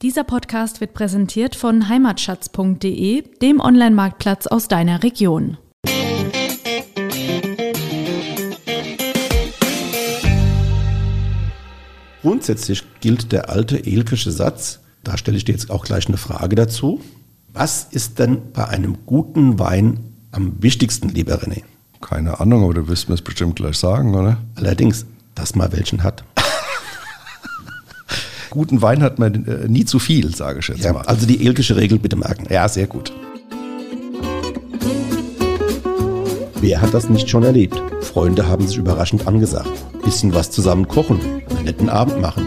Dieser Podcast wird präsentiert von heimatschatz.de, dem Online-Marktplatz aus deiner Region. Grundsätzlich gilt der alte elkische Satz, da stelle ich dir jetzt auch gleich eine Frage dazu. Was ist denn bei einem guten Wein am wichtigsten, lieber René? Keine Ahnung, aber du wirst mir es bestimmt gleich sagen, oder? Allerdings, dass man welchen hat. Guten Wein hat man äh, nie zu viel, sage ich jetzt Ja, mal. also die elkische Regel bitte merken. Ja, sehr gut. Wer hat das nicht schon erlebt? Freunde haben sich überraschend angesagt. Bisschen was zusammen kochen, einen netten Abend machen.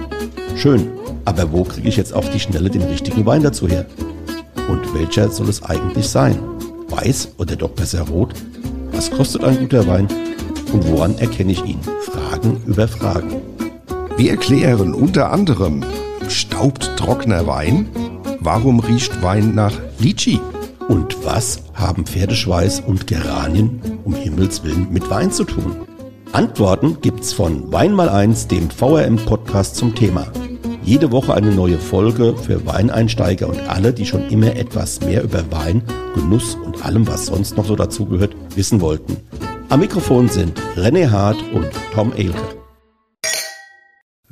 Schön, aber wo kriege ich jetzt auf die Schnelle den richtigen Wein dazu her? Und welcher soll es eigentlich sein? Weiß oder doch besser rot? Was kostet ein guter Wein? Und woran erkenne ich ihn? Fragen über Fragen. Wir erklären unter anderem, staubt trockener Wein? Warum riecht Wein nach Litschi? Und was haben Pferdeschweiß und Geranien um Himmels Willen mit Wein zu tun? Antworten gibt's von Wein mal eins, dem VRM-Podcast zum Thema. Jede Woche eine neue Folge für Weineinsteiger und alle, die schon immer etwas mehr über Wein, Genuss und allem, was sonst noch so dazugehört, wissen wollten. Am Mikrofon sind René Hart und Tom Elke.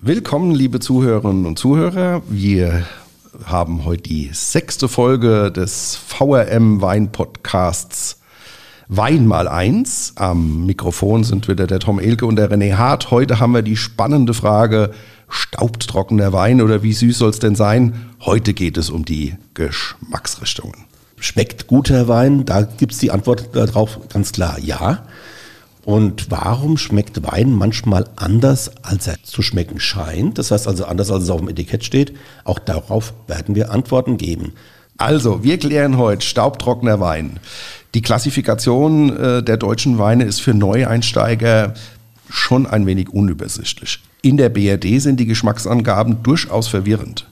Willkommen, liebe Zuhörerinnen und Zuhörer. Wir haben heute die sechste Folge des VRM Wein Podcasts Wein mal eins. Am Mikrofon sind wieder der Tom Elke und der René Hart. Heute haben wir die spannende Frage, staubt trockener Wein oder wie süß soll es denn sein? Heute geht es um die Geschmacksrichtungen. Schmeckt guter Wein? Da gibt's die Antwort darauf ganz klar, ja. Und warum schmeckt Wein manchmal anders, als er zu schmecken scheint? Das heißt also anders, als es auf dem Etikett steht. Auch darauf werden wir Antworten geben. Also, wir klären heute staubtrockener Wein. Die Klassifikation äh, der deutschen Weine ist für Neueinsteiger schon ein wenig unübersichtlich. In der BRD sind die Geschmacksangaben durchaus verwirrend.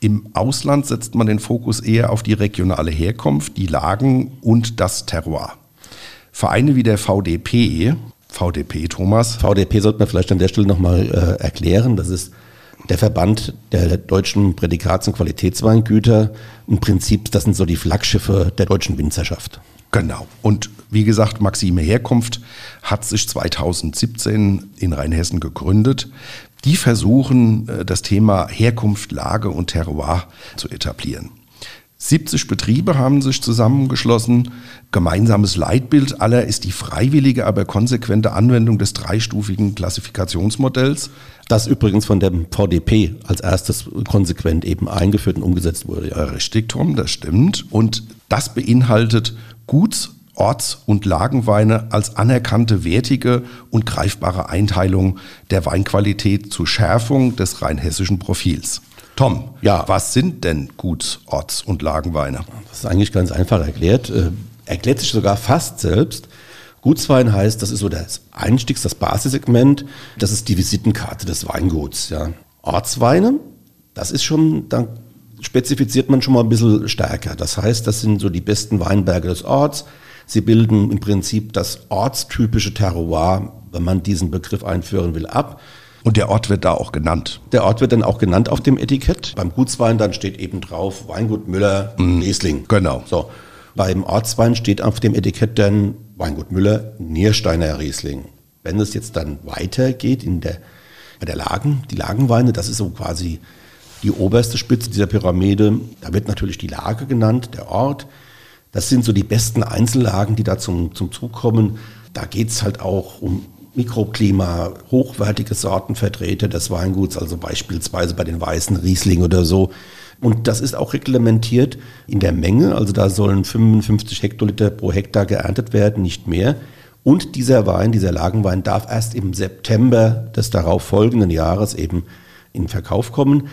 Im Ausland setzt man den Fokus eher auf die regionale Herkunft, die Lagen und das Terroir. Vereine wie der VDP, VDP Thomas, VDP sollte man vielleicht an der Stelle nochmal äh, erklären. Das ist der Verband der deutschen Prädikats- und Qualitätsweingüter. Im Prinzip, das sind so die Flaggschiffe der deutschen Winzerschaft. Genau. Und wie gesagt, Maxime Herkunft hat sich 2017 in Rheinhessen gegründet. Die versuchen, äh, das Thema Herkunft, Lage und Terroir zu etablieren. 70 Betriebe haben sich zusammengeschlossen. Gemeinsames Leitbild aller ist die freiwillige, aber konsequente Anwendung des dreistufigen Klassifikationsmodells. Das übrigens von dem VDP als erstes konsequent eben eingeführt und umgesetzt wurde. Ja, richtig, Tom, das stimmt. Und das beinhaltet Guts-, Orts- und Lagenweine als anerkannte, wertige und greifbare Einteilung der Weinqualität zur Schärfung des rheinhessischen Profils. Tom, Ja. was sind denn Guts-, Orts- und Lagenweine? Das ist eigentlich ganz einfach erklärt. Äh, erklärt sich sogar fast selbst. Gutswein heißt, das ist so das Einstiegs-, das Basissegment. Das ist die Visitenkarte des Weinguts. Ja. Ortsweine, das ist schon, da spezifiziert man schon mal ein bisschen stärker. Das heißt, das sind so die besten Weinberge des Orts. Sie bilden im Prinzip das ortstypische Terroir, wenn man diesen Begriff einführen will, ab. Und der Ort wird da auch genannt. Der Ort wird dann auch genannt auf dem Etikett. Beim Gutswein dann steht eben drauf Weingut Müller, Riesling. genau. So. Beim Ortswein steht auf dem Etikett dann Weingut Müller, Niersteiner Riesling. Wenn es jetzt dann weitergeht in der, bei der Lagen, die Lagenweine, das ist so quasi die oberste Spitze dieser Pyramide. Da wird natürlich die Lage genannt, der Ort. Das sind so die besten Einzellagen, die da zum, zum Zug kommen. Da geht's halt auch um Mikroklima, hochwertige Sortenvertreter des Weinguts, also beispielsweise bei den weißen Riesling oder so. Und das ist auch reglementiert in der Menge, also da sollen 55 Hektoliter pro Hektar geerntet werden, nicht mehr. Und dieser Wein, dieser Lagenwein darf erst im September des darauf folgenden Jahres eben in Verkauf kommen.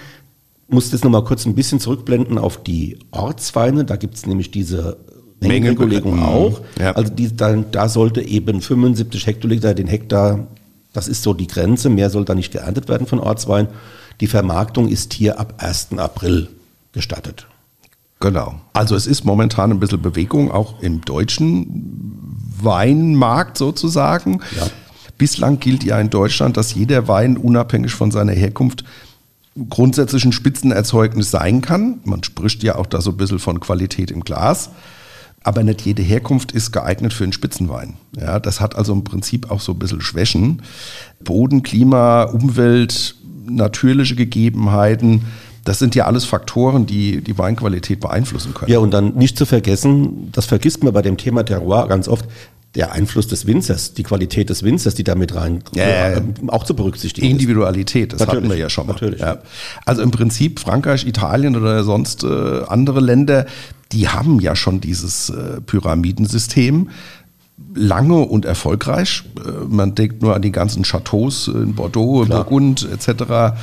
Muss jetzt nochmal kurz ein bisschen zurückblenden auf die Ortsweine. Da gibt es nämlich diese Mengenregulierung Mhm. auch. Ja. Also die, da, da sollte eben 75 Hektoliter den Hektar, das ist so die Grenze, mehr soll da nicht geerntet werden von Ortswein. Die Vermarktung ist hier ab 1. April gestattet. Genau. Also es ist momentan ein bisschen Bewegung, auch im deutschen Weinmarkt sozusagen. Ja. Bislang gilt ja in Deutschland, dass jeder Wein unabhängig von seiner Herkunft grundsätzlich ein Spitzenerzeugnis sein kann. Man spricht ja auch da so ein bisschen von Qualität im Glas. Aber nicht jede Herkunft ist geeignet für einen Spitzenwein. Ja, das hat also im Prinzip auch so ein bisschen Schwächen. Boden, Klima, Umwelt, natürliche Gegebenheiten, das sind ja alles Faktoren, die die Weinqualität beeinflussen können. Ja, und dann nicht zu vergessen, das vergisst man bei dem Thema Terroir ganz oft, der Einfluss des Winzers, die Qualität des Winzers, die damit rein ja, ja, auch zu berücksichtigen Individualität, das natürlich, hatten wir ja schon mal. Natürlich. Ja. Also im Prinzip Frankreich, Italien oder sonst äh, andere Länder, die haben ja schon dieses äh, Pyramidensystem lange und erfolgreich. Äh, man denkt nur an die ganzen Chateaus in Bordeaux, Klar. Burgund etc.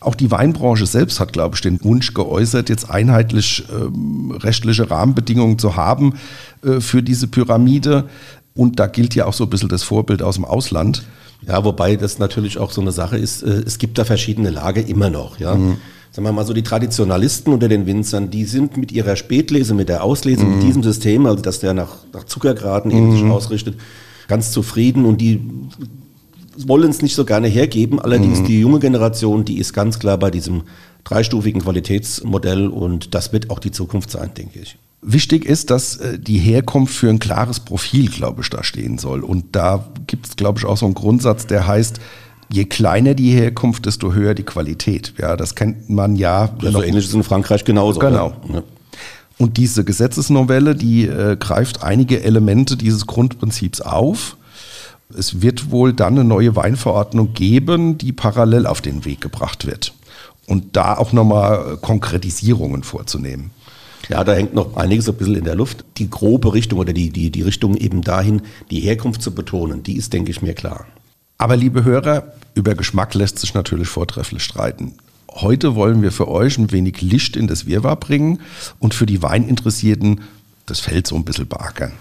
Auch die Weinbranche selbst hat, glaube ich, den Wunsch geäußert, jetzt einheitlich ähm, rechtliche Rahmenbedingungen zu haben äh, für diese Pyramide. Und da gilt ja auch so ein bisschen das Vorbild aus dem Ausland. Ja, wobei das natürlich auch so eine Sache ist, äh, es gibt da verschiedene Lager immer noch, ja. Mhm. Sagen wir mal so, die Traditionalisten unter den Winzern, die sind mit ihrer Spätlese, mit der Auslese, mhm. mit diesem System, also dass der nach, nach Zuckergraden eben sich mhm. ausrichtet, ganz zufrieden und die wollen es nicht so gerne hergeben. Allerdings mhm. die junge Generation, die ist ganz klar bei diesem dreistufigen Qualitätsmodell und das wird auch die Zukunft sein, denke ich. Wichtig ist, dass äh, die Herkunft für ein klares Profil, glaube ich, da stehen soll. Und da gibt es, glaube ich, auch so einen Grundsatz, der heißt, je kleiner die Herkunft, desto höher die Qualität. Ja, das kennt man ja. ja so ähnlich ist in Frankreich genauso. Genau. Ja. Und diese Gesetzesnovelle, die äh, greift einige Elemente dieses Grundprinzips auf. Es wird wohl dann eine neue Weinverordnung geben, die parallel auf den Weg gebracht wird. Und da auch nochmal äh, Konkretisierungen vorzunehmen. Ja, da hängt noch einiges ein bisschen in der Luft. Die grobe Richtung oder die, die, die Richtung eben dahin, die Herkunft zu betonen, die ist, denke ich, mir klar. Aber liebe Hörer, über Geschmack lässt sich natürlich vortrefflich streiten. Heute wollen wir für euch ein wenig Licht in das Wirrwarr bringen und für die Weininteressierten das Feld so ein bisschen beackern.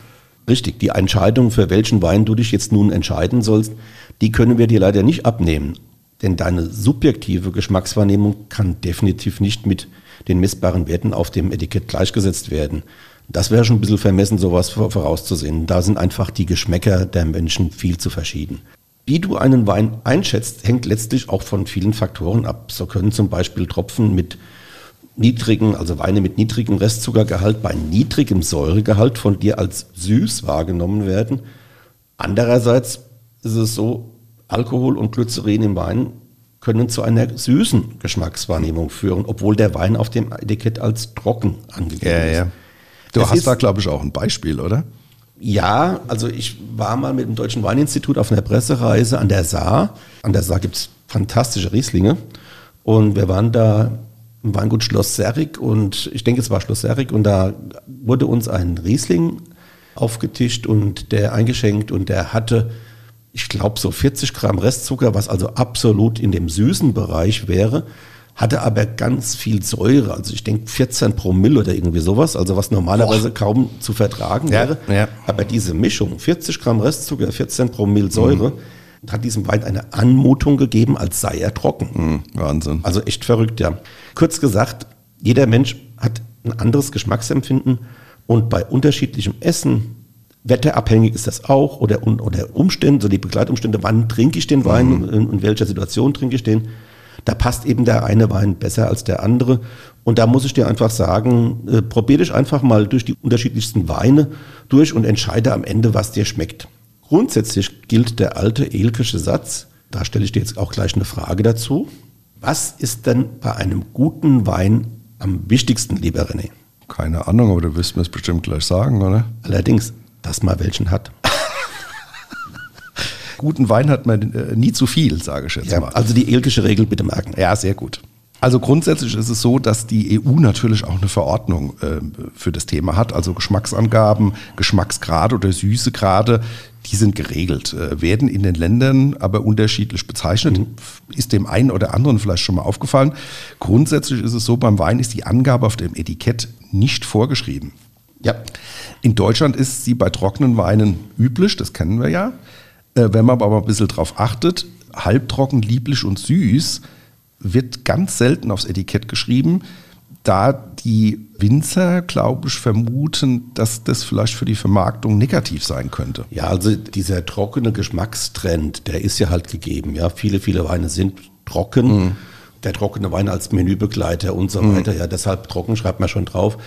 Richtig, die Entscheidung, für welchen Wein du dich jetzt nun entscheiden sollst, die können wir dir leider nicht abnehmen. Denn deine subjektive Geschmackswahrnehmung kann definitiv nicht mit den messbaren Werten auf dem Etikett gleichgesetzt werden. Das wäre schon ein bisschen vermessen, sowas vorauszusehen. Da sind einfach die Geschmäcker der Menschen viel zu verschieden. Wie du einen Wein einschätzt, hängt letztlich auch von vielen Faktoren ab. So können zum Beispiel Tropfen mit niedrigen, also Weine mit niedrigem Restzuckergehalt bei niedrigem Säuregehalt von dir als süß wahrgenommen werden. Andererseits ist es so, Alkohol und Glycerin im Wein können zu einer süßen Geschmackswahrnehmung führen, obwohl der Wein auf dem Etikett als trocken angegeben ja, ist. Ja. Du es hast da, glaube ich, auch ein Beispiel, oder? Ja, also ich war mal mit dem Deutschen Weininstitut auf einer Pressereise an der Saar. An der Saar gibt es fantastische Rieslinge. Und wir waren da im Weingut Schloss Serrig und ich denke, es war Schloss Serrig und da wurde uns ein Riesling aufgetischt und der eingeschenkt und der hatte, ich glaube, so 40 Gramm Restzucker, was also absolut in dem süßen Bereich wäre hatte aber ganz viel Säure, also ich denke 14 Promille oder irgendwie sowas, also was normalerweise Boah. kaum zu vertragen ja, wäre. Ja. Aber diese Mischung, 40 Gramm Restzucker, 14 Promille Säure, mhm. hat diesem Wein eine Anmutung gegeben, als sei er trocken. Mhm, Wahnsinn. Also echt verrückt, ja. Kurz gesagt, jeder Mensch hat ein anderes Geschmacksempfinden und bei unterschiedlichem Essen, wetterabhängig ist das auch, oder, oder Umstände, so die Begleitumstände, wann trinke ich den Wein, mhm. in, in welcher Situation trinke ich den, da passt eben der eine Wein besser als der andere. Und da muss ich dir einfach sagen, äh, probier dich einfach mal durch die unterschiedlichsten Weine durch und entscheide am Ende, was dir schmeckt. Grundsätzlich gilt der alte elkische Satz, da stelle ich dir jetzt auch gleich eine Frage dazu. Was ist denn bei einem guten Wein am wichtigsten, lieber René? Keine Ahnung, aber du wirst mir es bestimmt gleich sagen, oder? Allerdings, dass man welchen hat. Guten Wein hat man äh, nie zu viel, sage ich jetzt ja, mal. Also die elkische Regel bitte merken. Ja, sehr gut. Also grundsätzlich ist es so, dass die EU natürlich auch eine Verordnung äh, für das Thema hat. Also Geschmacksangaben, Geschmacksgrade oder Süßegrade, die sind geregelt, äh, werden in den Ländern aber unterschiedlich bezeichnet. Mhm. Ist dem einen oder anderen vielleicht schon mal aufgefallen. Grundsätzlich ist es so, beim Wein ist die Angabe auf dem Etikett nicht vorgeschrieben. Ja. In Deutschland ist sie bei trockenen Weinen üblich, das kennen wir ja. Äh, wenn man aber ein bisschen drauf achtet, halbtrocken, lieblich und süß wird ganz selten aufs Etikett geschrieben, da die Winzer, glaube ich, vermuten, dass das vielleicht für die Vermarktung negativ sein könnte. Ja, also dieser trockene Geschmackstrend, der ist ja halt gegeben. Ja, viele, viele Weine sind trocken. Mhm. der trockene Wein als Menübegleiter und so Mhm. weiter. Ja, deshalb trocken schreibt man schon drauf.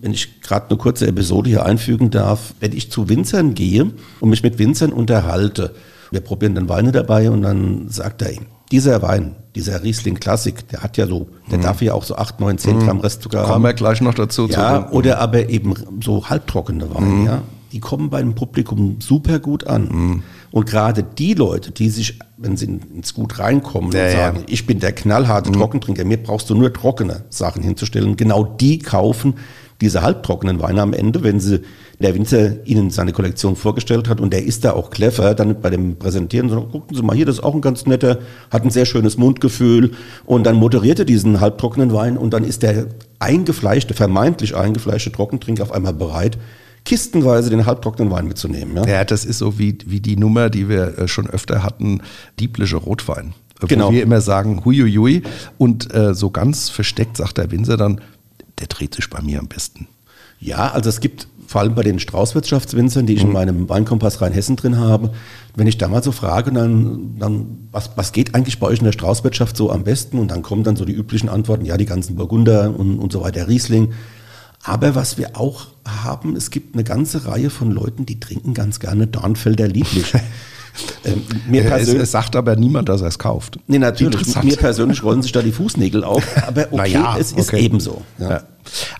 Wenn ich gerade eine kurze Episode hier einfügen darf, wenn ich zu Winzern gehe und mich mit Winzern unterhalte, wir probieren dann Weine dabei und dann sagt er ihm, dieser Wein, dieser Riesling Klassik, der hat ja so, der darf ja auch so 8, 9, 10 Gramm Restzucker haben. Mhm. Kommen wir gleich noch dazu. Ja, zurück. oder aber eben so halbtrockene Weine, ja. Die kommen beim Publikum super gut an. Und gerade die Leute, die sich, wenn sie ins Gut reinkommen Ja, und ja. sagen, ich bin der knallharte Trockentrinker, mir brauchst du nur trockene Sachen hinzustellen, genau die kaufen diese halbtrockenen Weine am Ende, wenn sie der Winzer ihnen seine Kollektion vorgestellt hat und der ist da auch clever, dann bei dem Präsentieren, so, gucken Sie mal hier, das ist auch ein ganz netter, hat ein sehr schönes Mundgefühl und dann moderiert er diesen halbtrockenen Wein und dann ist der eingefleischte, vermeintlich eingefleischte Trockentrinker auf einmal bereit, kistenweise den halbtrockenen Wein mitzunehmen. Ja? Ja, das ist so wie, wie die Nummer, die wir äh, schon öfter hatten, diebliche Rotwein. Wo Genau. wir immer sagen, huiuiui. Und äh, so ganz versteckt sagt der Winzer dann, der dreht sich bei mir am besten. Ja, also es gibt vor allem bei den Straußwirtschaftswinzern, die ich in meinem Weinkompass Rheinhessen drin habe, wenn ich da mal so frage, dann, dann was, was geht eigentlich bei euch in der Straußwirtschaft so am besten? Und dann kommen dann so die üblichen Antworten, ja, die ganzen Burgunder und, und so weiter, Riesling. Aber was wir auch haben, es gibt eine ganze Reihe von Leuten, die trinken ganz gerne Dornfelder Lieblich. ähm, mir Äh, Es, es sagt aber niemand, dass er es kauft. nee, natürlich, mir persönlich rollen sich da die Fußnägel auf, aber okay, Naja, es ist okay. eben so. Ja. Ja.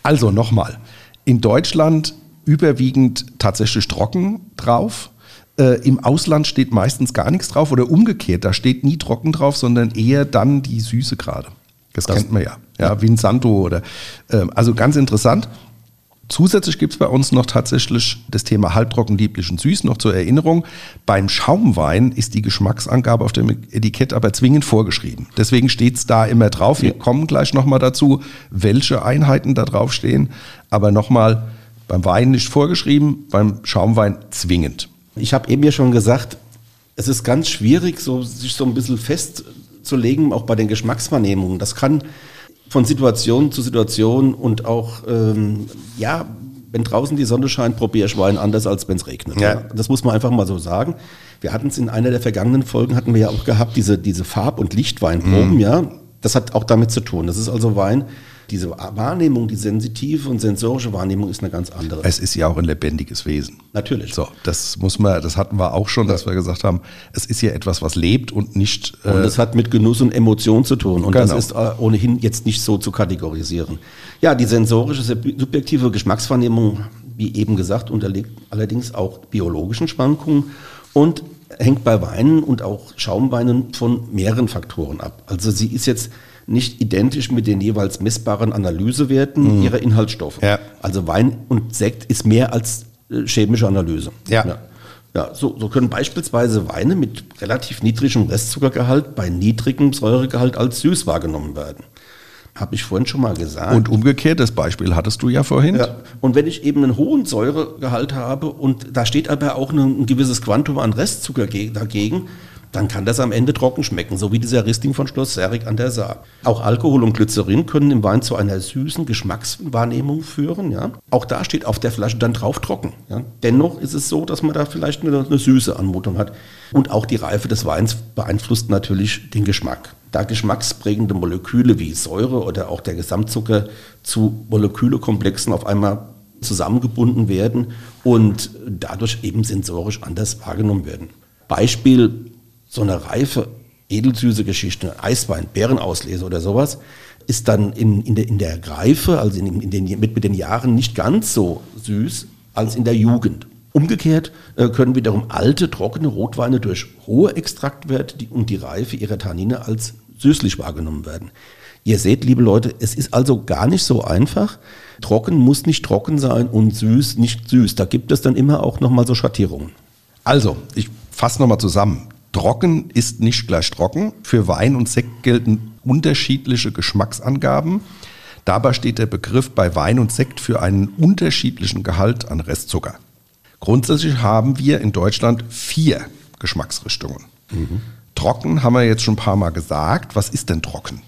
Also nochmal, in Deutschland überwiegend tatsächlich trocken drauf. Äh, Im Ausland steht meistens gar nichts drauf oder umgekehrt, da steht nie trocken drauf, sondern eher dann die Süße gerade. Das, Das- kennt man ja. Ja, Vinsanto oder ähm, also ganz interessant. Zusätzlich gibt es bei uns noch tatsächlich das Thema halbtrocken, lieblich und süß. Noch zur Erinnerung, beim Schaumwein ist die Geschmacksangabe auf dem Etikett aber zwingend vorgeschrieben. Deswegen steht es da immer drauf. Wir kommen gleich nochmal dazu, welche Einheiten da drauf stehen. Aber nochmal, beim Wein nicht vorgeschrieben, beim Schaumwein zwingend. Ich habe eben ja schon gesagt, es ist ganz schwierig, so, sich so ein bisschen festzulegen, auch bei den Geschmacksvernehmungen. Das kann von Situation zu Situation und auch, ähm, ja, wenn draußen die Sonne scheint, probiere ich Wein anders, als wenn es regnet. Ja. Ja. Das muss man einfach mal so sagen. Wir hatten es in einer der vergangenen Folgen, hatten wir ja auch gehabt, diese, diese Farb- und Lichtweinproben, ja. Das hat auch damit zu tun. Das ist also Wein, diese Wahrnehmung, die sensitive und sensorische Wahrnehmung ist eine ganz andere. Es ist ja auch ein lebendiges Wesen. Natürlich. So, das muss man, das hatten wir auch schon, dass wir gesagt haben, es ist ja etwas, was lebt und nicht. Und äh, das hat mit Genuss und Emotion zu tun. Und Genau. das ist äh, ohnehin jetzt nicht so zu kategorisieren. Ja, die sensorische, sub- subjektive Geschmacksvernehmung, wie eben gesagt, unterliegt allerdings auch biologischen Schwankungen und hängt bei Weinen und auch Schaumweinen von mehreren Faktoren ab. Also sie ist jetzt nicht identisch mit den jeweils messbaren Analysewerten ihrer Inhaltsstoffe. Ja. Also Wein und Sekt ist mehr als äh, chemische Analyse. Ja. ja. Ja, so, so können beispielsweise Weine mit relativ niedrigem Restzuckergehalt bei niedrigem Säuregehalt als süß wahrgenommen werden. Habe ich vorhin schon mal gesagt. und umgekehrt, das Beispiel hattest du ja vorhin. ja, und wenn ich eben einen hohen Säuregehalt habe und da steht aber auch ein, ein gewisses Quantum an Restzucker ge- dagegen, dann kann das am Ende trocken schmecken, so wie dieser Riesling von Schloss Serrig an der Saar. Auch Alkohol und Glycerin können im Wein zu einer süßen Geschmackswahrnehmung führen. Ja? Auch da steht auf der Flasche dann drauf trocken. Ja? Dennoch ist es so, dass man da vielleicht eine, eine süße Anmutung hat. Und auch die Reife des Weins beeinflusst natürlich den Geschmack. Da geschmacksprägende Moleküle wie Säure oder auch der Gesamtzucker zu Molekülekomplexen auf einmal zusammengebunden werden und dadurch eben sensorisch anders wahrgenommen werden. Beispiel, so eine reife, edelsüße Geschichte, Eiswein, Bärenauslese oder sowas, ist dann in, in, der, in der Reife, also in, in den, mit, mit den Jahren nicht ganz so süß als in der Jugend. Umgekehrt äh, können wiederum alte, trockene Rotweine durch hohe Extraktwerte die, und die Reife ihrer Tannine als süßlich wahrgenommen werden. Ihr seht, liebe Leute, es ist also gar nicht so einfach. Trocken muss nicht trocken sein und süß nicht süß. Da gibt es dann immer auch nochmal so Schattierungen. Also, ich fasse nochmal zusammen. Trocken ist nicht gleich trocken. Für Wein und Sekt gelten unterschiedliche Geschmacksangaben. Dabei steht der Begriff bei Wein und Sekt für einen unterschiedlichen Gehalt an Restzucker. Grundsätzlich haben wir in Deutschland vier Geschmacksrichtungen. Trocken haben wir jetzt schon ein paar Mal gesagt. Was ist denn trocken?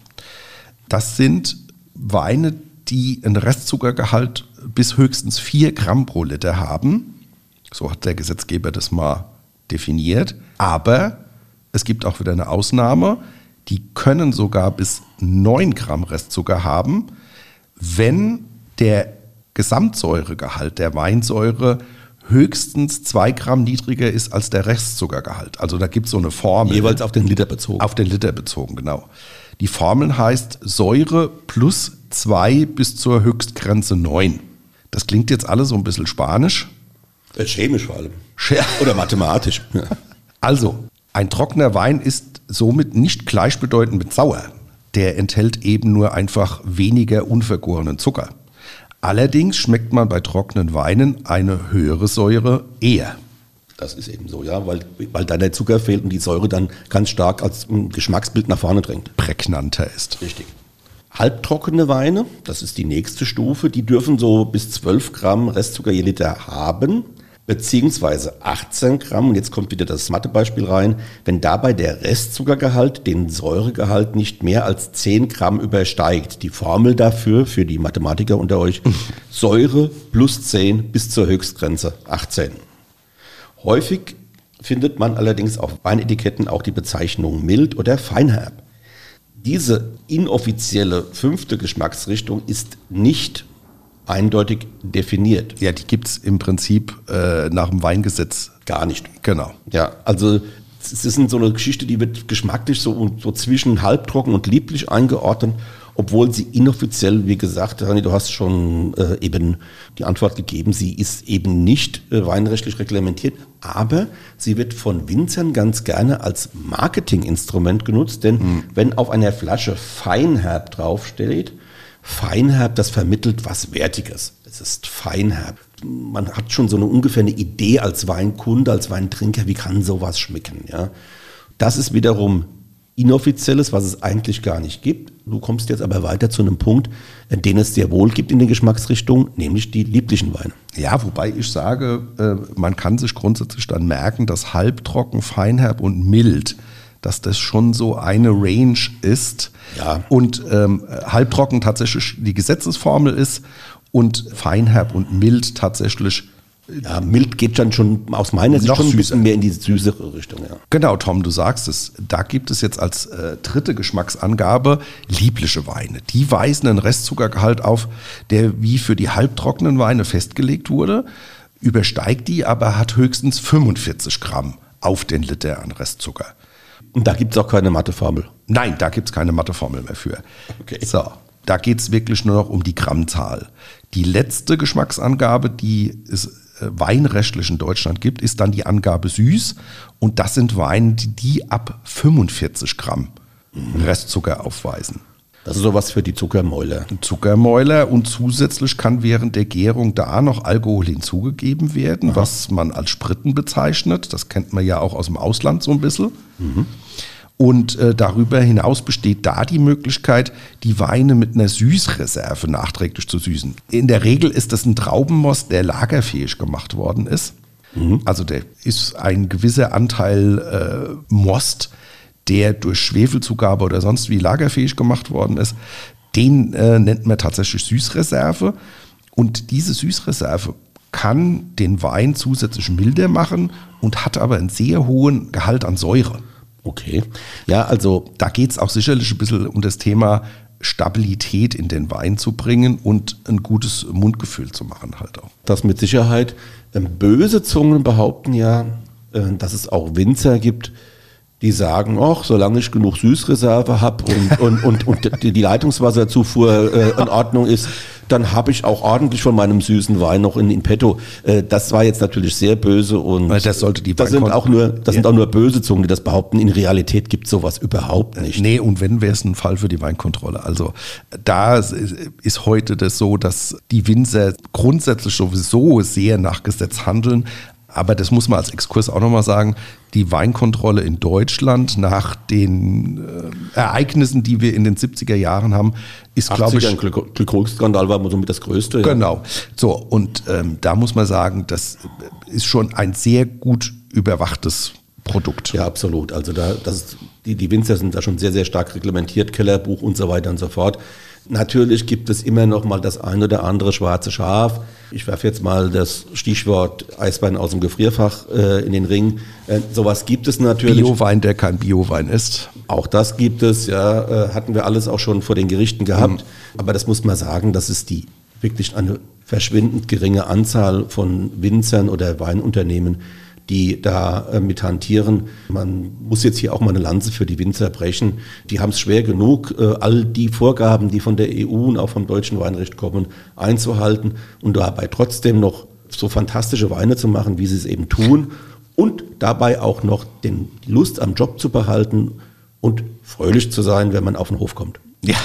Das sind Weine, die einen Restzuckergehalt bis höchstens 4 Gramm pro Liter haben. So hat der Gesetzgeber das mal definiert. Aber es gibt auch wieder eine Ausnahme. die können sogar bis 9 Gramm Restzucker haben, wenn der Gesamtsäuregehalt der Weinsäure höchstens 2 Gramm niedriger ist als der Restzuckergehalt. Also da gibt es so eine Formel. Jeweils auf den Liter bezogen. Auf den Liter bezogen, genau. Die Formel heißt Säure plus 2 bis zur Höchstgrenze 9. Das klingt jetzt alles so ein bisschen spanisch. Äh, chemisch vor allem. Oder mathematisch. Also, ein trockener Wein ist somit nicht gleichbedeutend mit sauer. Der enthält eben nur einfach weniger unvergorenen Zucker. Allerdings schmeckt man bei trockenen Weinen eine höhere Säure eher. Das ist eben so, ja, weil, weil da der Zucker fehlt und die Säure dann ganz stark als Geschmacksbild nach vorne drängt. Prägnanter ist. Richtig. Halbtrockene Weine, das ist die nächste Stufe, die dürfen so bis 12 Gramm Restzucker je Liter haben beziehungsweise 18 Gramm, und jetzt kommt wieder das Mathebeispiel rein, wenn dabei der Restzuckergehalt den Säuregehalt nicht mehr als 10 Gramm übersteigt. Die Formel dafür, für die Mathematiker unter euch, Säure plus 10 bis zur Höchstgrenze 18. Häufig findet man allerdings auf Weinetiketten auch die Bezeichnung mild oder feinherb. Diese inoffizielle fünfte Geschmacksrichtung ist nicht eindeutig definiert. Ja, die gibt es im Prinzip äh, nach dem Weingesetz gar nicht. Genau. Ja, also es ist so eine Geschichte, die wird geschmacklich so, so zwischen halbtrocken und lieblich eingeordnet, obwohl sie inoffiziell, wie gesagt, Rani, du hast schon äh, eben die Antwort gegeben, sie ist eben nicht äh, weinrechtlich reglementiert, aber sie wird von Winzern ganz gerne als Marketinginstrument genutzt, denn mhm. wenn auf einer Flasche Feinherb draufsteht, Feinherb, das vermittelt was Wertiges. Es ist Feinherb. Man hat schon so eine ungefähr eine Idee als Weinkunde, als Weintrinker, wie kann sowas schmecken. Ja? Das ist wiederum inoffizielles, was es eigentlich gar nicht gibt. Du kommst jetzt aber weiter zu einem Punkt, den es sehr wohl gibt in den Geschmacksrichtungen, nämlich die lieblichen Weine. Ja, wobei ich sage, äh, man kann sich grundsätzlich dann merken, dass halbtrocken, feinherb und mild dass das schon so eine Range ist ja. und ähm, halbtrocken tatsächlich die Gesetzesformel ist und feinherb und mild tatsächlich ja, mild geht dann schon aus meiner Sicht schon ein bisschen mehr in die süßere Richtung. Ja. Genau, Tom, du sagst es. Da gibt es jetzt als äh, dritte Geschmacksangabe liebliche Weine. Die weisen einen Restzuckergehalt auf, der wie für die halbtrockenen Weine festgelegt wurde, übersteigt die, aber hat höchstens 45 Gramm auf den Liter an Restzucker. Und da gibt es auch keine Matheformel. Nein, da gibt es keine Matheformel mehr für. Okay. So, da geht es wirklich nur noch um die Grammzahl. Die letzte Geschmacksangabe, die es äh, weinrechtlich in Deutschland gibt, ist dann die Angabe süß. Und das sind Weine, die, die ab 45 Gramm mhm. Restzucker aufweisen. Das ist sowas für die Zuckermäuler. Zuckermäuler und zusätzlich kann während der Gärung da noch Alkohol hinzugegeben werden, Aha. was man als Spritten bezeichnet. Das kennt man ja auch aus dem Ausland so ein bisschen. Mhm. Und äh, darüber hinaus besteht da die Möglichkeit, die Weine mit einer Süßreserve nachträglich zu süßen. In der Regel ist das ein Traubenmost, der lagerfähig gemacht worden ist. Mhm. Also der ist ein gewisser Anteil äh, Most, der durch Schwefelzugabe oder sonst wie lagerfähig gemacht worden ist. Den äh, nennt man tatsächlich Süßreserve. Und diese Süßreserve kann den Wein zusätzlich milder machen und hat aber einen sehr hohen Gehalt an Säure. Okay. Ja, also da geht es auch sicherlich ein bisschen um das Thema Stabilität in den Wein zu bringen und ein gutes Mundgefühl zu machen halt auch. Das mit Sicherheit. Ähm, böse Zungen behaupten ja, äh, dass es auch Winzer gibt, die sagen, ach, solange ich genug Süßreserve habe und, und, und, und die Leitungswasserzufuhr äh, in Ordnung ist, dann habe ich auch ordentlich von meinem süßen Wein noch in, in petto. Äh, das war jetzt natürlich sehr böse und das sollte die das sind auch nur das ja. sind auch nur böse Zungen, die das behaupten. In Realität gibt sowas überhaupt nicht. Nee, und wenn wäre es ein Fall für die Weinkontrolle. Also da ist heute das so, dass die Winzer grundsätzlich sowieso sehr nach Gesetz handeln, aber das muss man als Exkurs auch nochmal sagen, die Weinkontrolle in Deutschland nach den äh, Ereignissen, die wir in den 70er Jahren haben, ist, glaube ich... Ein Glykolskandal war somit das Größte. Ja. Genau. So, und ähm, da muss man sagen, das ist schon ein sehr gut überwachtes Produkt. Ja, absolut. Also da, das die, die Winzer sind da schon sehr, sehr stark reglementiert, Kellerbuch und so weiter und so fort. Natürlich gibt es immer noch mal das ein oder andere schwarze Schaf. Ich werfe jetzt mal das Stichwort Eiswein aus dem Gefrierfach äh, in den Ring. Äh, sowas gibt es natürlich. Biowein, der kein Biowein ist. Auch das gibt es, ja, äh, hatten wir alles auch schon vor den Gerichten gehabt. Mhm. Aber das muss man sagen, das ist die wirklich eine verschwindend geringe Anzahl von Winzern oder Weinunternehmen, die da äh, mit hantieren. Man muss jetzt hier auch mal eine Lanze für die Winzer brechen. Die haben es schwer genug, äh, all die Vorgaben, die von der EU und auch vom deutschen Weinrecht kommen, einzuhalten und dabei trotzdem noch so fantastische Weine zu machen, wie sie es eben tun und dabei auch noch den Lust am Job zu behalten und fröhlich zu sein, wenn man auf den Hof kommt. Ja,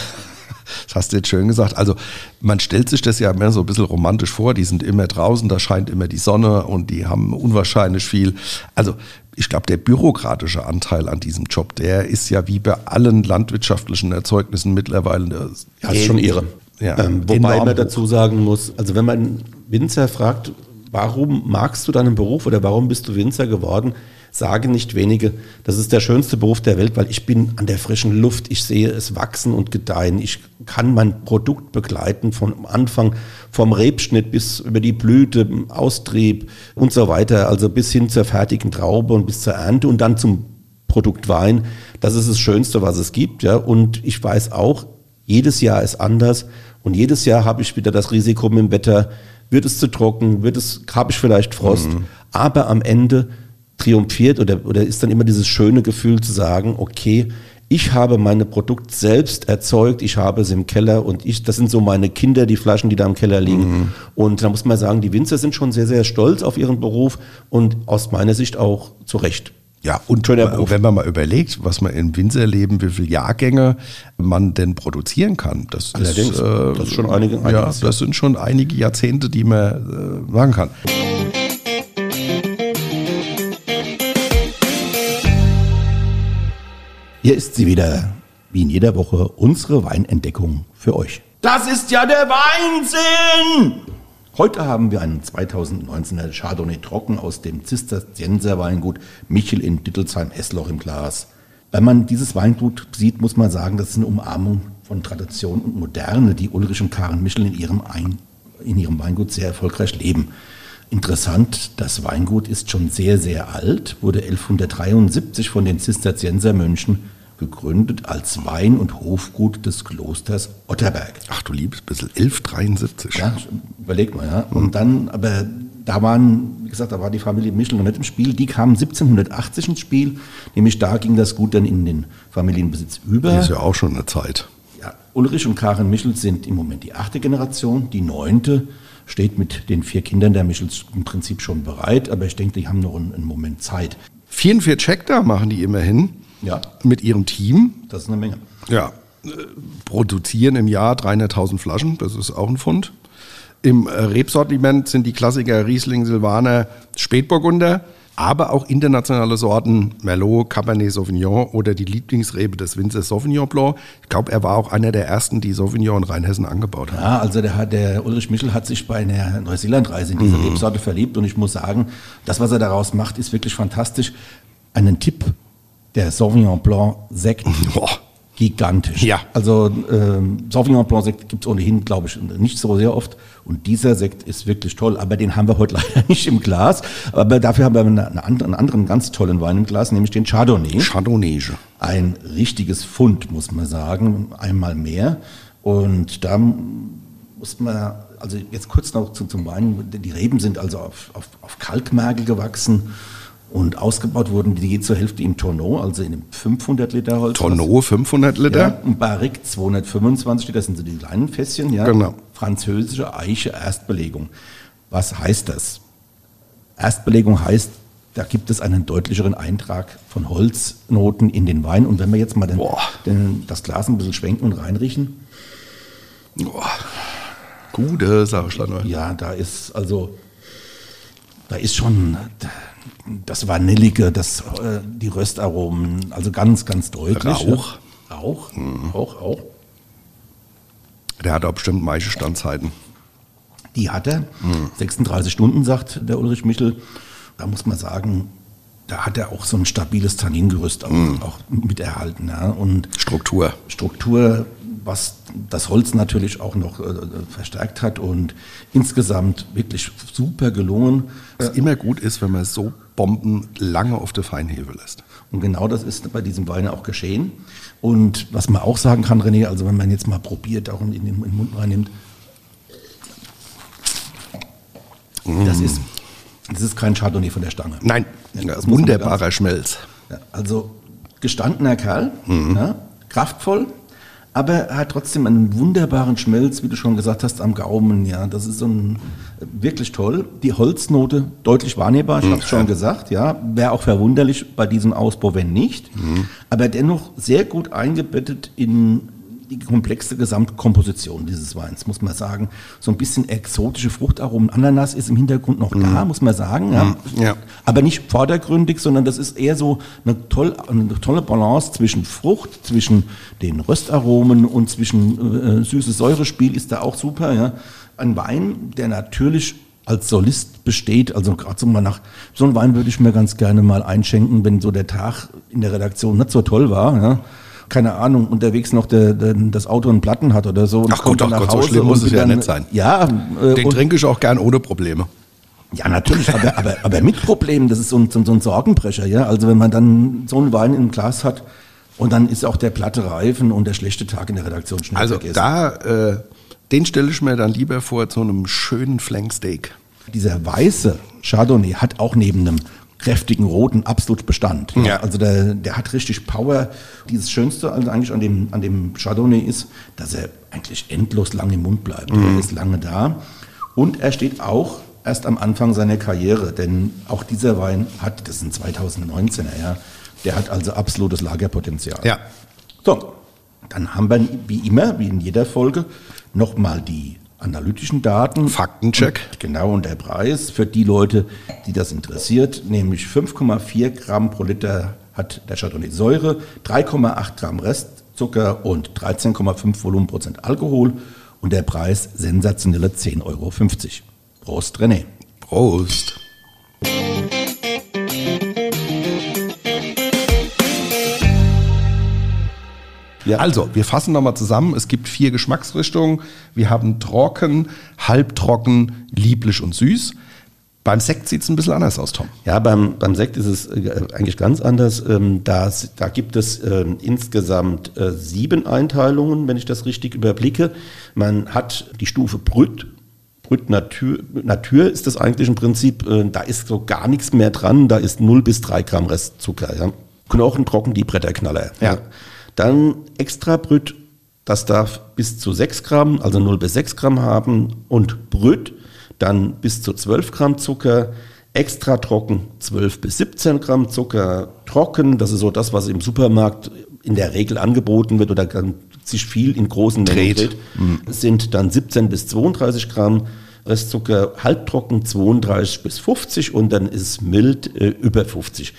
das hast du jetzt schön gesagt. Also man stellt sich das ja mehr so ein bisschen romantisch vor. Die sind immer draußen, da scheint immer die Sonne und die haben unwahrscheinlich viel. Also ich glaube, der bürokratische Anteil an diesem Job, der ist ja wie bei allen landwirtschaftlichen Erzeugnissen mittlerweile. Ja, das ist schon irre. Ja, ähm, wobei man dazu sagen muss, also wenn man Winzer fragt, warum magst du deinen Beruf oder warum bist du Winzer geworden, sagen nicht wenige, das ist der schönste Beruf der Welt, weil ich bin an der frischen Luft, ich sehe es wachsen und gedeihen, ich kann mein Produkt begleiten vom Anfang, vom Rebschnitt bis über die Blüte, Austrieb und so weiter, also bis hin zur fertigen Traube und bis zur Ernte und dann zum Produkt Wein. Das ist das Schönste, was es gibt, ja. Und ich weiß auch, jedes Jahr ist anders und jedes Jahr habe ich wieder das Risiko mit dem Wetter, wird es zu trocken, wird es, habe ich vielleicht Frost, mhm. aber am Ende triumphiert oder, oder ist dann immer dieses schöne Gefühl zu sagen, okay, ich habe meine Produkt selbst erzeugt, ich habe es im Keller und ich, das sind so meine Kinder, die Flaschen, die da im Keller liegen. Mhm. Und da muss man sagen, die Winzer sind schon sehr, sehr stolz auf ihren Beruf und aus meiner Sicht auch zu Recht. Ja, und wenn man mal überlegt, was man im Winzerleben, wie viele Jahrgänge man denn produzieren kann, das, Allerdings, ist, äh, das, ist schon einige, ja, das sind schon einige Jahrzehnte, die man äh, sagen kann. Hier ist sie wieder, wie in jeder Woche, unsere Weinentdeckung für euch. Das ist ja der Weinsinn! Heute haben wir einen 2019er Chardonnay trocken aus dem Zisterzienser Weingut Michel in Dittelsheim-Essloch im Glas. Wenn man dieses Weingut sieht, muss man sagen, das ist eine Umarmung von Tradition und Moderne, die Ulrich und Karen Michel in ihrem, Ein in ihrem Weingut sehr erfolgreich leben. Interessant, das Weingut ist schon sehr, sehr alt, wurde 1173 von den Zisterziensermönchen gegründet als Wein- und Hofgut des Klosters Otterberg. Ach du liebes bisschen, 1173. Ja, überlegt mal, ja. Und dann, aber da waren, wie gesagt, da war die Familie Michel noch nicht im Spiel. Die kamen 1780 ins Spiel, nämlich da ging das Gut dann in den Familienbesitz über. Das ist ja auch schon eine Zeit. Ja, Ulrich und Karin Michel sind im Moment die achte Generation, die neunte steht mit den vier Kindern der Michels im Prinzip schon bereit, aber ich denke, die haben noch einen, einen Moment Zeit. 44 Hektar machen die immerhin ja. mit ihrem Team. Das ist eine Menge. Ja, äh, produzieren im Jahr 300.000 Flaschen, das ist auch ein Pfund. Im Rebsortiment sind die Klassiker Riesling, Silvaner, Spätburgunder aber auch internationale Sorten, Merlot, Cabernet Sauvignon oder die Lieblingsrebe des Winzers Sauvignon Blanc. Ich glaube, er war auch einer der ersten, die Sauvignon in Rheinhessen angebaut haben. Ja, also der, der Ulrich Michel hat sich bei einer Neuseeland-Reise in diese mhm. Rebsorte verliebt und ich muss sagen, das, was er daraus macht, ist wirklich fantastisch. Einen Tipp, der Sauvignon Blanc Sekt. Boah gigantisch. Ja. Also ähm, Sauvignon Blanc Sekt gibt es ohnehin, glaube ich, nicht so sehr oft. Und dieser Sekt ist wirklich toll. Aber den haben wir heute leider nicht im Glas. Aber dafür haben wir eine, eine andere, einen anderen ganz tollen Wein im Glas, nämlich den Chardonnay. Chardonnay. Ein richtiges Fund, muss man sagen. Einmal mehr. Und da muss man, also jetzt kurz noch zum, zum Wein. Die Reben sind also auf, auf, auf Kalkmergel gewachsen. Und ausgebaut wurden die je zur Hälfte im Tonneau, also in einem 500 Liter Holz. Tonneau 500 Liter? Ja, ein Barrique 225 das sind so die kleinen Fässchen, ja. Genau. Französische Eiche Erstbelegung. Was heißt das? Erstbelegung heißt, da gibt es einen deutlicheren Eintrag von Holznoten in den Wein. Und wenn wir jetzt mal den, den, das Glas ein bisschen schwenken und reinriechen. Boah. Gute Sache, Ja, da ist also, da ist schon, das Vanillige, das, äh, die Röstaromen, also ganz, ganz deutlich. Rauch. Rauch, mhm. Rauch, auch. Der hat auch bestimmt Maischestandzeiten. Die hat er. Mhm. 36 Stunden, sagt der Ulrich Michel. Da muss man sagen, da hat er auch so ein stabiles Tanningerüst auch, mm. auch mit erhalten. Ja. Und Struktur. Struktur, was das Holz natürlich auch noch äh, verstärkt hat und insgesamt wirklich super gelungen. Was immer gut ist, wenn man so Bomben lange auf der Feinhefe lässt. Und genau das ist bei diesem Wein auch geschehen. Und was man auch sagen kann, René, also wenn man jetzt mal probiert, auch in den, in den Mund reinnimmt, mm. das ist das ist kein Chardonnay von der Stange. Nein, ja, wunderbarer Schmelz. Ja, also gestandener Kerl, mhm. ja, kraftvoll, aber er hat trotzdem einen wunderbaren Schmelz, wie du schon gesagt hast, am Gaumen. Ja, das ist so ein, wirklich toll. Die Holznote deutlich wahrnehmbar, ich mhm. habe es schon gesagt. Ja, wäre auch verwunderlich bei diesem Ausbau, wenn nicht. Mhm. Aber dennoch sehr gut eingebettet in die komplexe Gesamtkomposition dieses Weins, muss man sagen. So ein bisschen exotische Fruchtaromen. Ananas ist im Hintergrund noch mm. da, muss man sagen. Ja. Mm, ja. Aber nicht vordergründig, sondern das ist eher so eine, toll, eine tolle Balance zwischen Frucht, zwischen den Röstaromen und zwischen äh, süßes Säurespiel ist da auch super. Ja. Ein Wein, der natürlich als Solist besteht. Also gerade so mal nach so einem Wein würde ich mir ganz gerne mal einschenken, wenn so der Tag in der Redaktion nicht so toll war. Ja keine Ahnung, unterwegs noch der, der, das Auto in Platten hat oder so. Ach Gott, ach Gott, so schlimm muss es ja nicht sein. Ja. Äh, Den trinke ich auch gern ohne Probleme. Ja, natürlich, aber, aber, aber mit Problemen, das ist so ein, so, so ein Sorgenbrecher, ja. Also wenn man dann so einen Wein im Glas hat und dann ist auch der platte Reifen und der schlechte Tag in der Redaktion schnell also vergessen. Also da, äh, den stelle ich mir dann lieber vor zu einem schönen Flanksteak. Dieser weiße Chardonnay hat auch neben einem kräftigen roten absolut Bestand. Ja. Also der, der hat richtig Power. Dieses Schönste also eigentlich an dem, an dem Chardonnay ist, dass er eigentlich endlos lang im Mund bleibt. Mhm. Er ist lange da. Und er steht auch erst am Anfang seiner Karriere, denn auch dieser Wein hat, das sind 2019er, ja, der hat also absolutes Lagerpotenzial. Ja. So, dann haben wir wie immer, wie in jeder Folge, nochmal die analytischen Daten. Faktencheck. Und, genau, und der Preis für die Leute, die das interessiert, nämlich 5,4 Gramm pro Liter hat der Chardonnay Säure, 3,8 Gramm Restzucker und 13,5 Volumenprozent Alkohol und der Preis sensationelle 10,50 Euro. Prost, René. Prost. Ja. Also, wir fassen nochmal zusammen. Es gibt vier Geschmacksrichtungen. Wir haben trocken, halbtrocken, lieblich und süß. Beim Sekt sieht es ein bisschen anders aus, Tom. Ja, beim, beim Sekt ist es äh, eigentlich ganz anders. Ähm, da, da gibt es äh, insgesamt äh, sieben Einteilungen, wenn ich das richtig überblicke. Man hat die Stufe Brüt. Brüt Natur, Natur ist das eigentlich im Prinzip, äh, da ist so gar nichts mehr dran. Da ist 0 bis 3 Gramm Restzucker. Ja. Knochen trocken, die Bretterknaller. Ja. Dann extra Brüt, das darf bis zu 6 Gramm, also 0 bis 6 Gramm haben. Und Brüt, dann bis zu 12 Gramm Zucker. Extra trocken 12 bis 17 Gramm Zucker. Trocken, das ist so das, was im Supermarkt in der Regel angeboten wird oder sich viel in großen Mengen dreht, mhm. sind dann 17 bis 32 Gramm. Restzucker halbtrocken 32 bis 50 und dann ist mild äh, über 50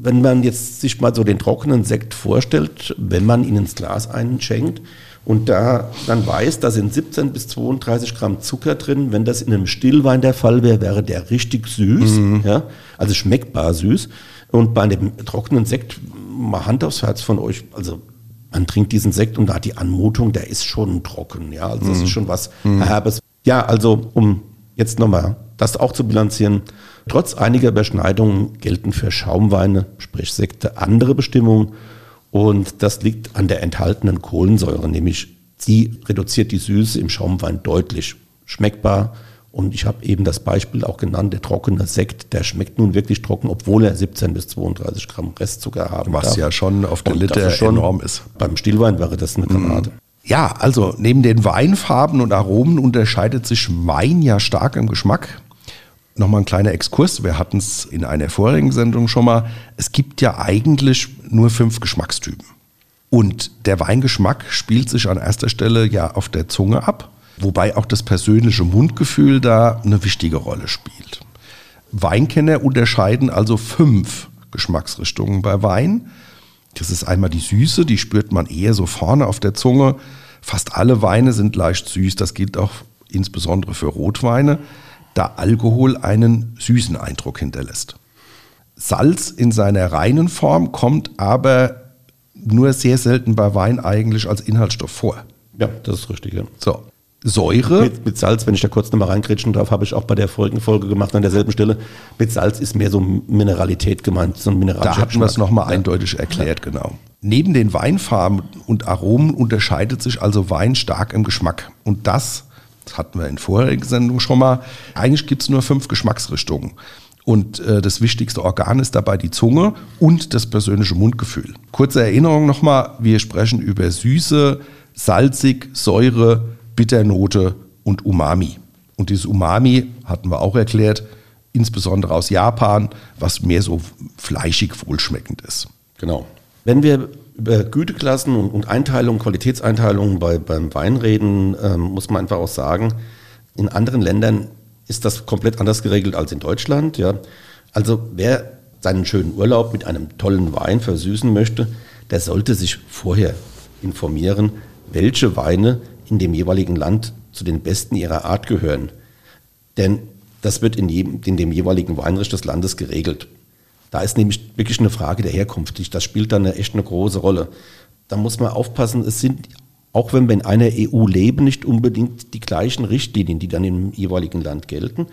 wenn man jetzt sich mal so den trockenen Sekt vorstellt, wenn man ihn ins Glas einschenkt und da dann weiß, da sind 17 bis 32 Gramm Zucker drin, wenn das in einem Stillwein der Fall wäre, wäre der richtig süß, mhm. ja, also schmeckbar süß. Und bei dem trockenen Sekt, mal Hand aufs Herz von euch, also man trinkt diesen Sekt und da hat die Anmutung, der ist schon trocken, ja, also das mhm. ist schon was mhm. Herbes. Ja, also um jetzt nochmal das auch zu bilanzieren, Trotz einiger Überschneidungen gelten für Schaumweine, sprich Sekte, andere Bestimmungen. Und das liegt an der enthaltenen Kohlensäure, nämlich sie reduziert die Süße im Schaumwein deutlich schmeckbar. Und ich habe eben das Beispiel auch genannt, der trockene Sekt, der schmeckt nun wirklich trocken, obwohl er 17 bis 32 Gramm Restzucker haben Was darf. ja schon auf der Liter schon enorm ist. Beim Stillwein wäre das eine Granate. Ja, also neben den Weinfarben und Aromen unterscheidet sich Wein ja stark im Geschmack. Nochmal ein kleiner Exkurs. Wir hatten es in einer vorigen Sendung schon mal. Es gibt ja eigentlich nur fünf Geschmackstypen. Und der Weingeschmack spielt sich an erster Stelle ja auf der Zunge ab, wobei auch das persönliche Mundgefühl da eine wichtige Rolle spielt. Weinkenner unterscheiden also fünf Geschmacksrichtungen bei Wein. Das ist einmal die Süße, die spürt man eher so vorne auf der Zunge. Fast alle Weine sind leicht süß, das gilt auch insbesondere für Rotweine da Alkohol einen süßen Eindruck hinterlässt. Salz in seiner reinen Form kommt aber nur sehr selten bei Wein eigentlich als Inhaltsstoff vor. Ja, das ist richtig. Ja. So. Säure. Mit, mit, Salz, wenn ich da kurz nochmal reingrätschen darf, habe ich auch bei der vorigen Folge gemacht an derselben Stelle. Mit Salz ist mehr so Mineralität gemeint, so ein mineralischer Da hatten wir es nochmal ja. eindeutig erklärt, ja. genau. Neben den Weinfarben und Aromen unterscheidet sich also Wein stark im Geschmack. Und das, das hatten wir in vorherigen Sendungen schon mal, eigentlich gibt es nur fünf Geschmacksrichtungen. Und äh, das wichtigste Organ ist dabei die Zunge und das persönliche Mundgefühl. Kurze Erinnerung nochmal, wir sprechen über Süße, salzig, Säure, Bitternote und Umami. Und dieses Umami hatten wir auch erklärt, insbesondere aus Japan, was mehr so fleischig wohlschmeckend ist. Genau. Wenn wir über Güteklassen und, Einteilungen, Qualitätseinteilungen bei, beim Wein reden, ähm, muss man einfach auch sagen, in anderen Ländern ist das komplett anders geregelt als in Deutschland. Ja. Also wer seinen schönen Urlaub mit einem tollen Wein versüßen möchte, der sollte sich vorher informieren, welche Weine in dem jeweiligen Land zu den besten ihrer Art gehören. Denn das wird in, jedem, in dem jeweiligen Weinrecht des Landes geregelt. Da ist nämlich wirklich eine Frage der Herkunft. Das spielt dann echt eine große Rolle. Da muss man aufpassen, es sind, auch wenn wir in einer EU leben, nicht unbedingt die gleichen Richtlinien, die dann im jeweiligen Land gelten.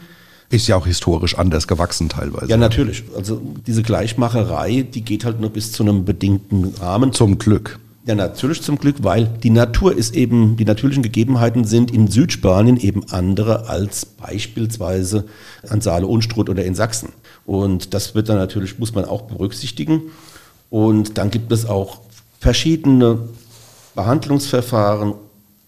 Ist ja auch historisch anders gewachsen teilweise. Ja, natürlich. Also diese Gleichmacherei, die geht halt nur bis zu einem bedingten Rahmen. Zum Glück. Ja, natürlich zum Glück, weil die Natur ist eben, die natürlichen Gegebenheiten sind in Südspanien eben andere als beispielsweise an Saale Unstrut oder in Sachsen. Und das wird dann natürlich, muss man auch berücksichtigen. Und dann gibt es auch verschiedene Behandlungsverfahren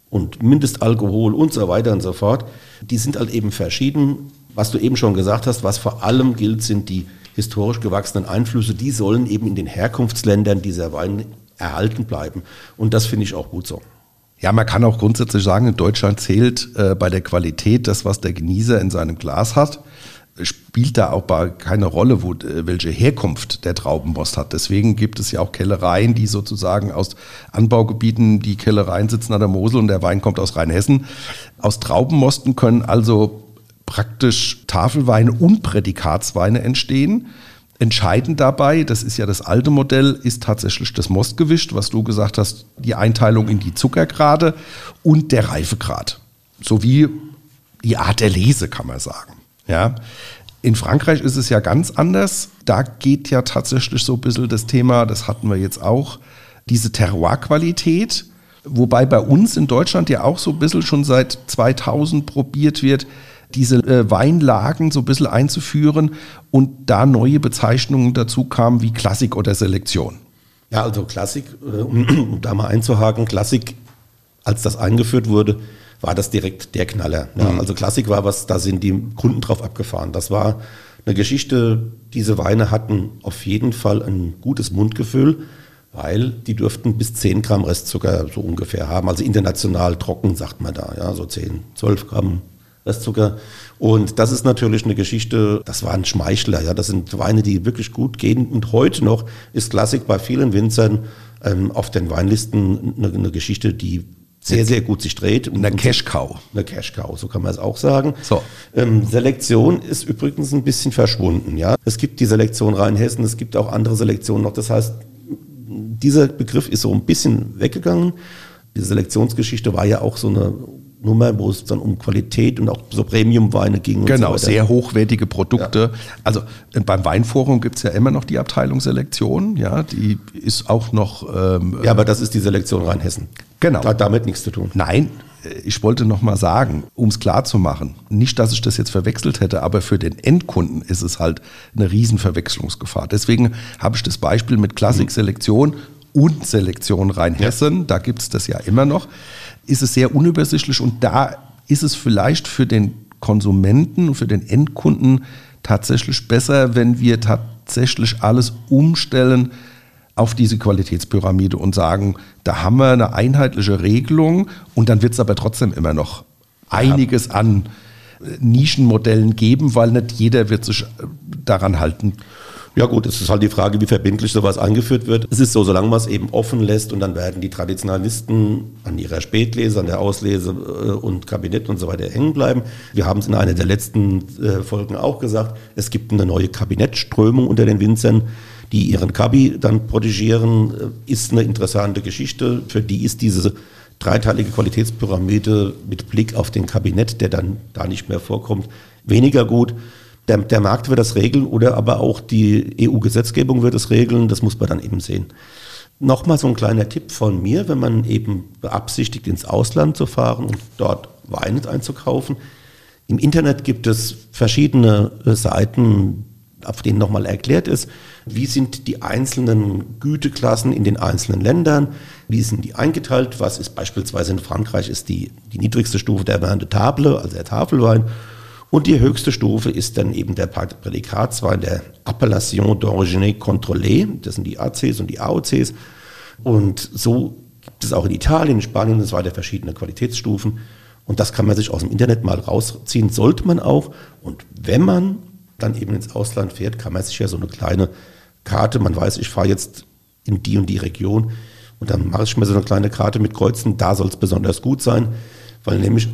und Mindestalkohol und so weiter und so fort. Die sind halt eben verschieden. Was du eben schon gesagt hast, was vor allem gilt, sind die historisch gewachsenen Einflüsse. Die sollen eben in den Herkunftsländern dieser Wein erhalten bleiben. Und das finde ich auch gut so. Ja, man kann auch grundsätzlich sagen, in Deutschland zählt äh, bei der Qualität das, was der Genießer in seinem Glas hat. Spielt da auch keine Rolle, wo, äh, welche Herkunft der Traubenmost hat. Deswegen gibt es ja auch Kellereien, die sozusagen aus Anbaugebieten, die Kellereien sitzen an der Mosel und der Wein kommt aus Rheinhessen. Aus Traubenmosten können also praktisch Tafelweine und Prädikatsweine entstehen. Entscheidend dabei, das ist ja das alte Modell, ist tatsächlich das Mostgewicht, was du gesagt hast, die Einteilung in die Zuckergrade und der Reifegrad. Sowie die Art der Lese, kann man sagen. Ja. In Frankreich ist es ja ganz anders. Da geht ja tatsächlich so ein bisschen das Thema, das hatten wir jetzt auch, diese Terroir-Qualität. Wobei bei uns in Deutschland ja auch so ein bisschen schon seit 2000 probiert wird, diese äh, Weinlagen so ein bisschen einzuführen und da neue Bezeichnungen dazu kamen wie Klassik oder Selektion. Ja, also Klassik, äh, um da mal einzuhaken, Klassik, als das eingeführt wurde, war das direkt der Knaller. Ja, mhm. Also Klassik war was, da sind die Kunden drauf abgefahren. Das war eine Geschichte, diese Weine hatten auf jeden Fall ein gutes Mundgefühl, weil die dürften bis 10 Gramm Restzucker so ungefähr haben. Also international trocken, sagt man da, ja, so 10, 12 Gramm Restzucker. Und das ist natürlich eine Geschichte, das war ein Schmeichler, ja, das sind Weine, die wirklich gut gehen. Und heute noch ist Klassik bei vielen Winzern ähm, auf den Weinlisten eine, eine Geschichte, die sehr, sehr gut sich dreht. Eine Cash-Cow. Eine Cash-Cow, so kann man es auch sagen. So. Ähm, Selektion ist übrigens ein bisschen verschwunden. Ja? Es gibt die Selektion Rheinhessen, es gibt auch andere Selektionen noch. Das heißt, dieser Begriff ist so ein bisschen weggegangen. Die Selektionsgeschichte war ja auch so eine Nummer, wo es dann um Qualität und auch so Premium-Weine ging. Genau, so sehr hochwertige Produkte. Ja. Also äh, beim Weinforum gibt es ja immer noch die Abteilung Selektion, ja, die ist auch noch. Ähm, ja, aber das ist die Selektion Rheinhessen. Genau. Hat damit nichts zu tun. Nein, äh, ich wollte noch mal sagen, um es klar zu machen, nicht, dass ich das jetzt verwechselt hätte, aber für den Endkunden ist es halt eine Riesenverwechslungsgefahr. Deswegen habe ich das Beispiel mit Klassik-Selektion und Selektion Rheinhessen, ja. da gibt es das ja immer noch ist es sehr unübersichtlich und da ist es vielleicht für den Konsumenten, für den Endkunden tatsächlich besser, wenn wir tatsächlich alles umstellen auf diese Qualitätspyramide und sagen, da haben wir eine einheitliche Regelung und dann wird es aber trotzdem immer noch einiges an Nischenmodellen geben, weil nicht jeder wird sich daran halten Ja gut, es ist halt die Frage, wie verbindlich sowas eingeführt wird. Es ist so, solange man es eben offen lässt und dann werden die Traditionalisten an ihrer Spätlese, an der Auslese äh, und Kabinett und so weiter hängen bleiben. Wir haben es in einer der letzten äh, Folgen auch gesagt, es gibt eine neue Kabinettströmung unter den Winzern, die ihren Kabi dann protegieren, äh, ist eine interessante Geschichte. Für die ist diese dreiteilige Qualitätspyramide mit Blick auf den Kabinett, der dann da nicht mehr vorkommt, weniger gut. Der, der Markt wird das regeln oder aber auch die EU-Gesetzgebung wird es regeln. Das muss man dann eben sehen. Nochmal so ein kleiner Tipp von mir, wenn man eben beabsichtigt, ins Ausland zu fahren und dort Wein einzukaufen. Im Internet gibt es verschiedene Seiten, auf denen nochmal erklärt ist, wie sind die einzelnen Güteklassen in den einzelnen Ländern, wie sind die eingeteilt, was ist beispielsweise in Frankreich ist die, die niedrigste Stufe der Vin de Table, also der Tafelwein, und die höchste Stufe ist dann eben der Prädikatswein, der Appellation d'origine contrôlée, das sind die ACs und die AOCs. Und so gibt es auch in Italien, in Spanien und so weiter verschiedene Qualitätsstufen. Und das kann man sich aus dem Internet mal rausziehen, sollte man auch. Und wenn man dann eben ins Ausland fährt, kann man sich ja so eine kleine Karte, man weiß, ich fahre jetzt in die und die Region und dann mache ich mir so eine kleine Karte mit Kreuzen, da soll es besonders gut sein, weil nämlich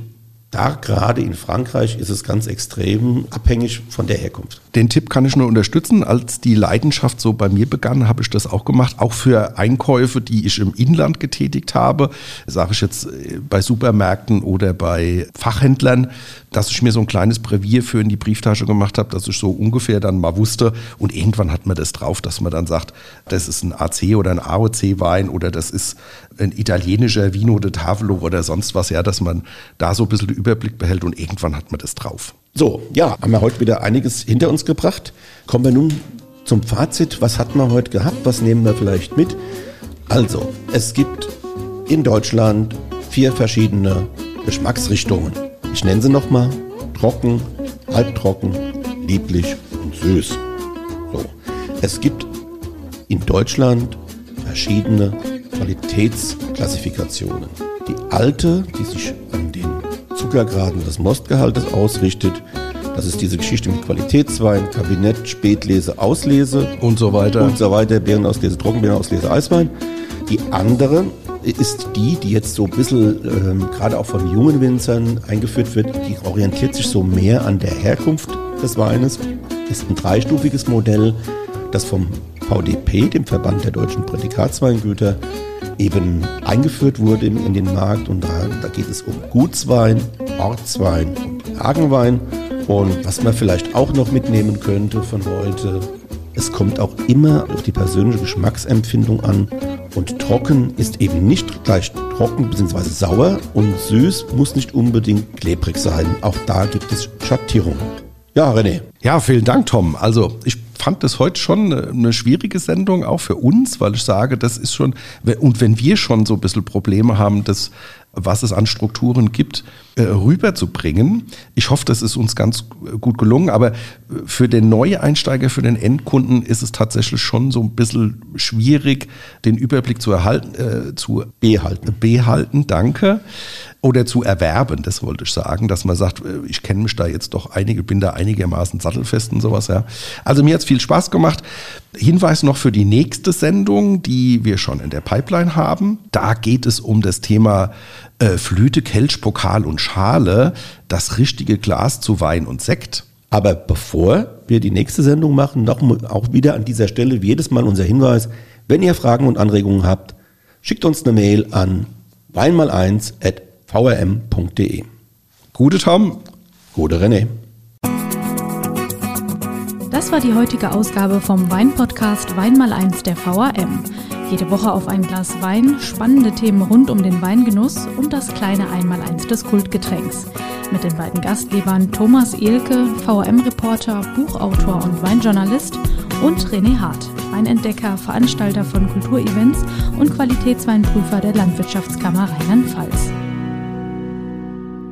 da gerade in Frankreich ist es ganz extrem abhängig von der Herkunft. Den Tipp kann ich nur unterstützen. Als die Leidenschaft so bei mir begann, habe ich das auch gemacht. Auch für Einkäufe, die ich im Inland getätigt habe, sage ich jetzt äh, bei Supermärkten oder bei Fachhändlern, dass ich mir so ein kleines Brevier für in die Brieftasche gemacht habe, dass ich so ungefähr dann mal wusste. Und irgendwann hat man das drauf, dass man dann sagt, das ist ein AC oder ein AOC-Wein oder das ist ein italienischer Vino de Tavolo oder sonst was, ja, dass man da so ein bisschen Überblick behält und irgendwann hat man das drauf. So, ja, haben wir heute wieder einiges hinter uns gebracht. Kommen wir nun zum Fazit. Was hat man heute gehabt? Was nehmen wir vielleicht mit? Also, es gibt in Deutschland vier verschiedene Geschmacksrichtungen. Ich nenne sie nochmal. Trocken, halbtrocken, lieblich und süß. So. Es gibt in Deutschland verschiedene Qualitätsklassifikationen. Die alte, die sich an den Zuckergraden des Mostgehaltes ausrichtet. Das ist diese Geschichte mit Qualitätswein, Kabinett, Spätlese, Auslese und so weiter. Und so weiter, Beerenauslese, Trockenbeerenauslese, Eiswein. Die andere ist die, die jetzt so ein bisschen ähm, gerade auch von jungen Winzern eingeführt wird. Die orientiert sich so mehr an der Herkunft des Weines. Ist ein dreistufiges Modell, das vom VDP, dem Verband der deutschen Prädikatsweingüter, eben eingeführt wurde in den Markt. Und da, da geht es um Gutswein, Ortswein und Lagenwein. Und was man vielleicht auch noch mitnehmen könnte von heute, es kommt auch immer auf die persönliche Geschmacksempfindung an. Und trocken ist eben nicht gleich trocken bzw. sauer und süß muss nicht unbedingt klebrig sein. Auch da gibt es Schattierungen. Ja, René. Ja, vielen Dank, Tom. Also ich fand das heute schon eine schwierige Sendung, auch für uns, weil ich sage, das ist schon, und wenn wir schon so ein bisschen Probleme haben, das, was es an Strukturen gibt, äh, rüberzubringen. Ich hoffe, das ist uns ganz gut gelungen, aber für den Neueinsteiger, für den Endkunden ist es tatsächlich schon so ein bisschen schwierig, den Überblick zu erhalten, äh, zu behalten. Behalten, danke oder zu erwerben, das wollte ich sagen, dass man sagt, äh, ich kenne mich da jetzt doch einige, bin da einigermaßen sattelfest und sowas, ja. Also mir hat es viel Spaß gemacht. Hinweis noch für die nächste Sendung, die wir schon in der Pipeline haben. Da geht es um das Thema äh, Flüte, Kelch, Pokal und Schale, das richtige Glas zu Wein und Sekt. Aber bevor wir die nächste Sendung machen, noch auch wieder an dieser Stelle wie jedes Mal unser Hinweis, wenn ihr Fragen und Anregungen habt, schickt uns eine Mail an weinmal1 at vrm.de. Gute Tom. Gute René. Das war die heutige Ausgabe vom Weinpodcast Weinmal1 der VRM. Jede Woche auf ein Glas Wein, spannende Themen rund um den Weingenuss und das kleine Einmaleins des Kultgetränks. Mit den beiden Gastgebern Thomas Ehlke, VRM-Reporter, Buchautor und Weinjournalist und René Hart, Weinentdecker, Veranstalter von Kulturevents und Qualitätsweinprüfer der Landwirtschaftskammer Rheinland-Pfalz.